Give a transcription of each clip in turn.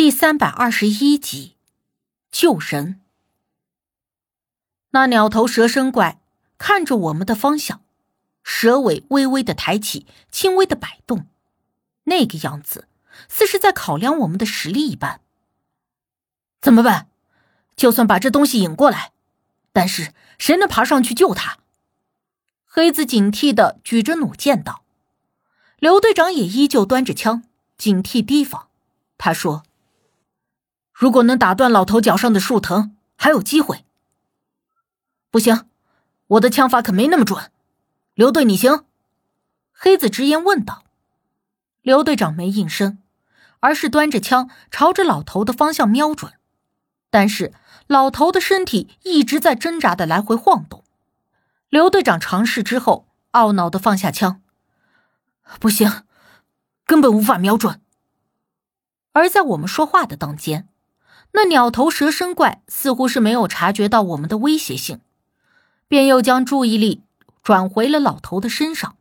第三百二十一集，救人。那鸟头蛇身怪看着我们的方向，蛇尾微微的抬起，轻微的摆动，那个样子似是在考量我们的实力一般。怎么办？就算把这东西引过来，但是谁能爬上去救他？黑子警惕的举着弩箭道。刘队长也依旧端着枪，警惕提防。他说。如果能打断老头脚上的树藤，还有机会。不行，我的枪法可没那么准。刘队，你行？黑子直言问道。刘队长没应声，而是端着枪朝着老头的方向瞄准。但是老头的身体一直在挣扎的来回晃动。刘队长尝试之后，懊恼的放下枪。不行，根本无法瞄准。而在我们说话的当间。那鸟头蛇身怪似乎是没有察觉到我们的威胁性，便又将注意力转回了老头的身上。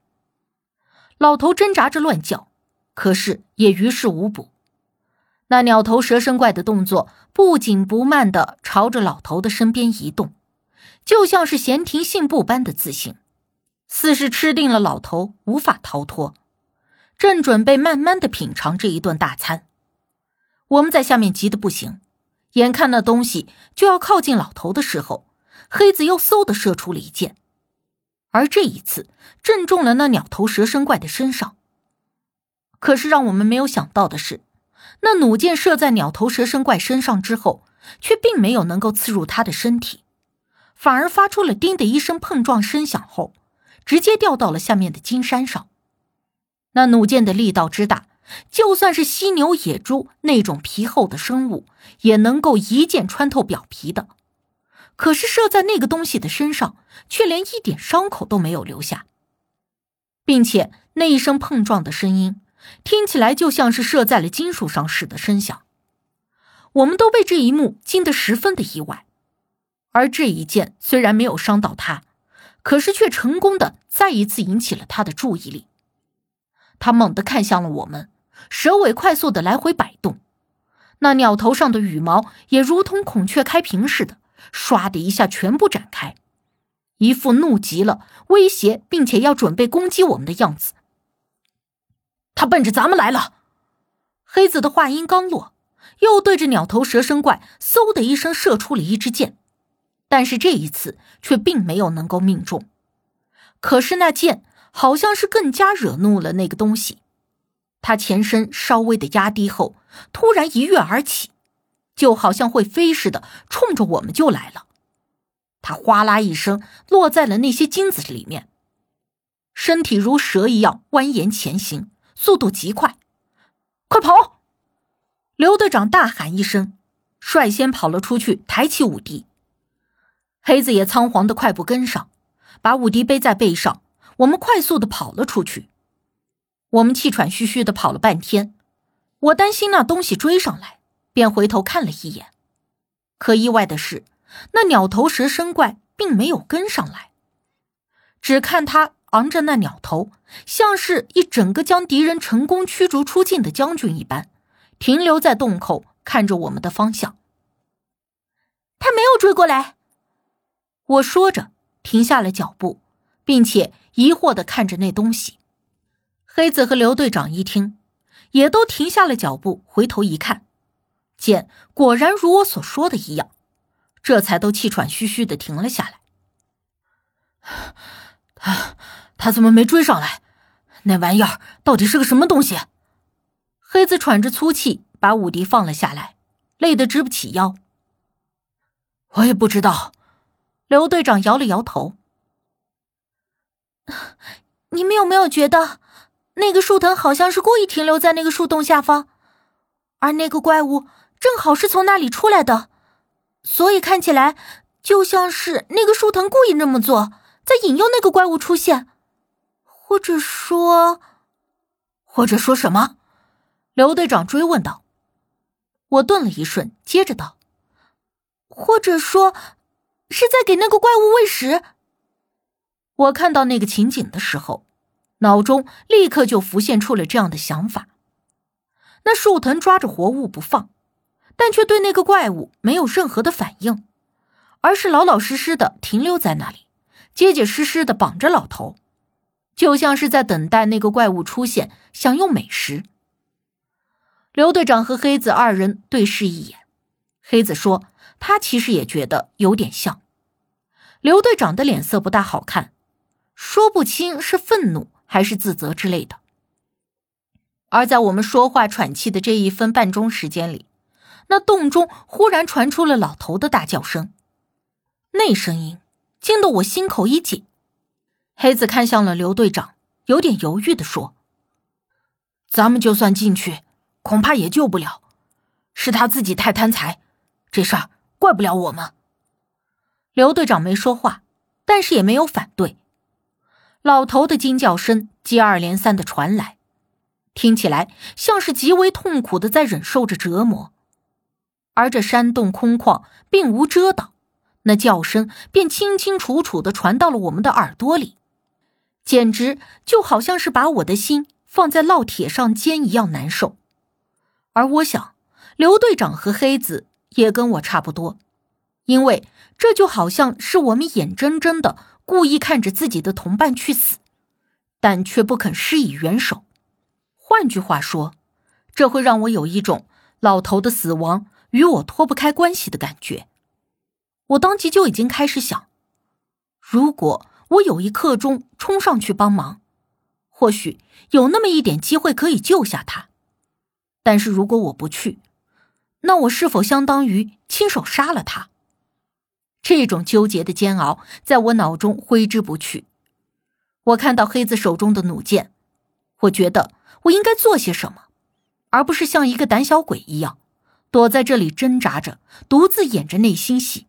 老头挣扎着乱叫，可是也于事无补。那鸟头蛇身怪的动作不紧不慢的朝着老头的身边移动，就像是闲庭信步般的自信，似是吃定了老头无法逃脱，正准备慢慢的品尝这一顿大餐。我们在下面急得不行。眼看那东西就要靠近老头的时候，黑子又嗖的射出了一箭，而这一次正中了那鸟头蛇身怪的身上。可是让我们没有想到的是，那弩箭射在鸟头蛇身怪身上之后，却并没有能够刺入他的身体，反而发出了“叮”的一声碰撞声响后，直接掉到了下面的金山上。那弩箭的力道之大。就算是犀牛、野猪那种皮厚的生物，也能够一箭穿透表皮的。可是射在那个东西的身上，却连一点伤口都没有留下，并且那一声碰撞的声音，听起来就像是射在了金属上似的声响。我们都被这一幕惊得十分的意外。而这一箭虽然没有伤到他，可是却成功的再一次引起了他的注意力。他猛地看向了我们。蛇尾快速的来回摆动，那鸟头上的羽毛也如同孔雀开屏似的，唰的一下全部展开，一副怒极了、威胁并且要准备攻击我们的样子。他奔着咱们来了！黑子的话音刚落，又对着鸟头蛇身怪嗖的一声射出了一支箭，但是这一次却并没有能够命中。可是那箭好像是更加惹怒了那个东西。他前身稍微的压低后，突然一跃而起，就好像会飞似的，冲着我们就来了。他哗啦一声落在了那些金子里面，身体如蛇一样蜿蜒前行，速度极快。快跑！刘队长大喊一声，率先跑了出去，抬起武迪。黑子也仓皇的快步跟上，把武迪背在背上。我们快速的跑了出去。我们气喘吁吁的跑了半天，我担心那东西追上来，便回头看了一眼。可意外的是，那鸟头蛇身怪并没有跟上来，只看他昂着那鸟头，像是一整个将敌人成功驱逐出境的将军一般，停留在洞口看着我们的方向。他没有追过来，我说着停下了脚步，并且疑惑的看着那东西。黑子和刘队长一听，也都停下了脚步，回头一看，见果然如我所说的一样，这才都气喘吁吁的停了下来。他他怎么没追上来？那玩意儿到底是个什么东西？黑子喘着粗气，把武迪放了下来，累得直不起腰。我也不知道。刘队长摇了摇头。你们有没有觉得？那个树藤好像是故意停留在那个树洞下方，而那个怪物正好是从那里出来的，所以看起来就像是那个树藤故意那么做，在引诱那个怪物出现，或者说，或者说什么？刘队长追问道。我顿了一瞬，接着道：“或者说，是在给那个怪物喂食。”我看到那个情景的时候。脑中立刻就浮现出了这样的想法。那树藤抓着活物不放，但却对那个怪物没有任何的反应，而是老老实实的停留在那里，结结实实的绑着老头，就像是在等待那个怪物出现，享用美食。刘队长和黑子二人对视一眼，黑子说：“他其实也觉得有点像。”刘队长的脸色不大好看，说不清是愤怒还是自责之类的。而在我们说话喘气的这一分半钟时间里，那洞中忽然传出了老头的大叫声，那声音惊得我心口一紧。黑子看向了刘队长，有点犹豫的说：“咱们就算进去，恐怕也救不了。是他自己太贪财，这事儿怪不了我们。”刘队长没说话，但是也没有反对。老头的惊叫声接二连三的传来，听起来像是极为痛苦的在忍受着折磨。而这山洞空旷，并无遮挡，那叫声便清清楚楚的传到了我们的耳朵里，简直就好像是把我的心放在烙铁上煎一样难受。而我想，刘队长和黑子也跟我差不多，因为这就好像是我们眼睁睁的故意看着自己的同伴去死，但却不肯施以援手。换句话说，这会让我有一种老头的死亡。与我脱不开关系的感觉，我当即就已经开始想：如果我有一刻钟冲上去帮忙，或许有那么一点机会可以救下他；但是如果我不去，那我是否相当于亲手杀了他？这种纠结的煎熬在我脑中挥之不去。我看到黑子手中的弩箭，我觉得我应该做些什么，而不是像一个胆小鬼一样。躲在这里挣扎着，独自演着内心戏，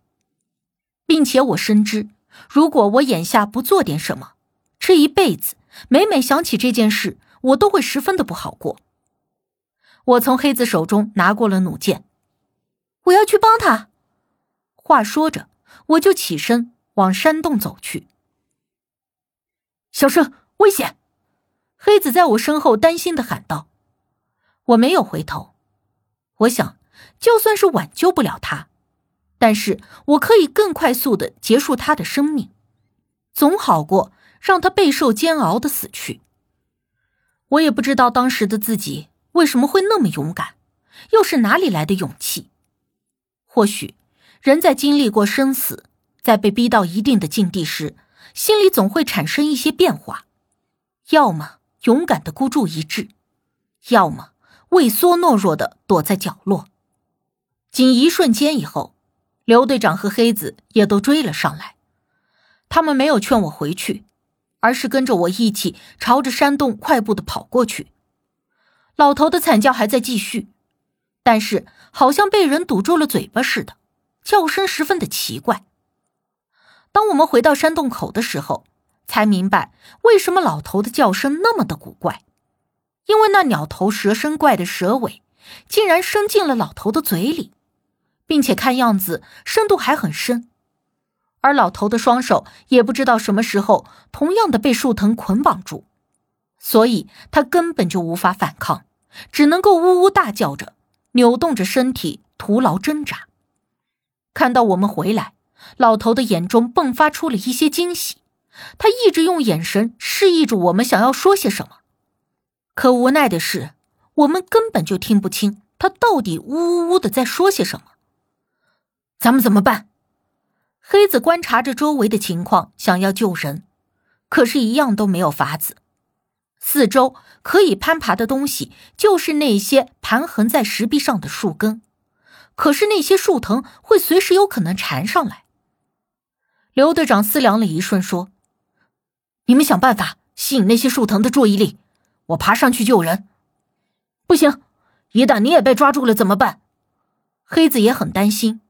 并且我深知，如果我眼下不做点什么，这一辈子每每想起这件事，我都会十分的不好过。我从黑子手中拿过了弩箭，我要去帮他。话说着，我就起身往山洞走去。小声，危险！黑子在我身后担心的喊道。我没有回头，我想。就算是挽救不了他，但是我可以更快速的结束他的生命，总好过让他备受煎熬的死去。我也不知道当时的自己为什么会那么勇敢，又是哪里来的勇气？或许人在经历过生死，在被逼到一定的境地时，心里总会产生一些变化，要么勇敢的孤注一掷，要么畏缩懦弱的躲在角落。仅一瞬间以后，刘队长和黑子也都追了上来。他们没有劝我回去，而是跟着我一起朝着山洞快步的跑过去。老头的惨叫还在继续，但是好像被人堵住了嘴巴似的，叫声十分的奇怪。当我们回到山洞口的时候，才明白为什么老头的叫声那么的古怪，因为那鸟头蛇身怪的蛇尾竟然伸进了老头的嘴里。并且看样子深度还很深，而老头的双手也不知道什么时候同样的被树藤捆绑住，所以他根本就无法反抗，只能够呜呜大叫着，扭动着身体，徒劳挣扎。看到我们回来，老头的眼中迸发出了一些惊喜，他一直用眼神示意着我们想要说些什么，可无奈的是，我们根本就听不清他到底呜呜呜的在说些什么。咱们怎么办？黑子观察着周围的情况，想要救人，可是，一样都没有法子。四周可以攀爬的东西，就是那些盘横在石壁上的树根，可是那些树藤会随时有可能缠上来。刘队长思量了一瞬，说：“你们想办法吸引那些树藤的注意力，我爬上去救人。”不行，一旦你也被抓住了怎么办？黑子也很担心。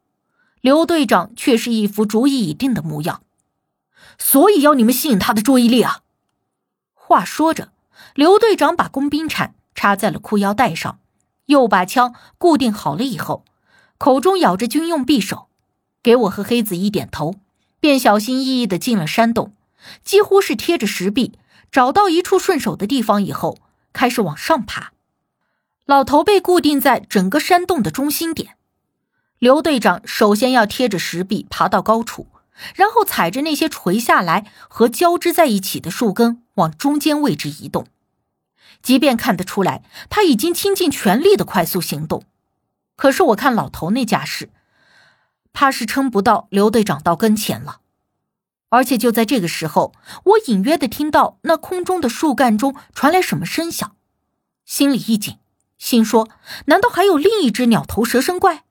刘队长却是一副主意已定的模样，所以要你们吸引他的注意力啊！话说着，刘队长把工兵铲插在了裤腰带上，又把枪固定好了以后，口中咬着军用匕首，给我和黑子一点头，便小心翼翼的进了山洞，几乎是贴着石壁，找到一处顺手的地方以后，开始往上爬。老头被固定在整个山洞的中心点。刘队长首先要贴着石壁爬到高处，然后踩着那些垂下来和交织在一起的树根往中间位置移动。即便看得出来他已经倾尽全力的快速行动，可是我看老头那架势，怕是撑不到刘队长到跟前了。而且就在这个时候，我隐约的听到那空中的树干中传来什么声响，心里一紧，心说：难道还有另一只鸟头蛇身怪？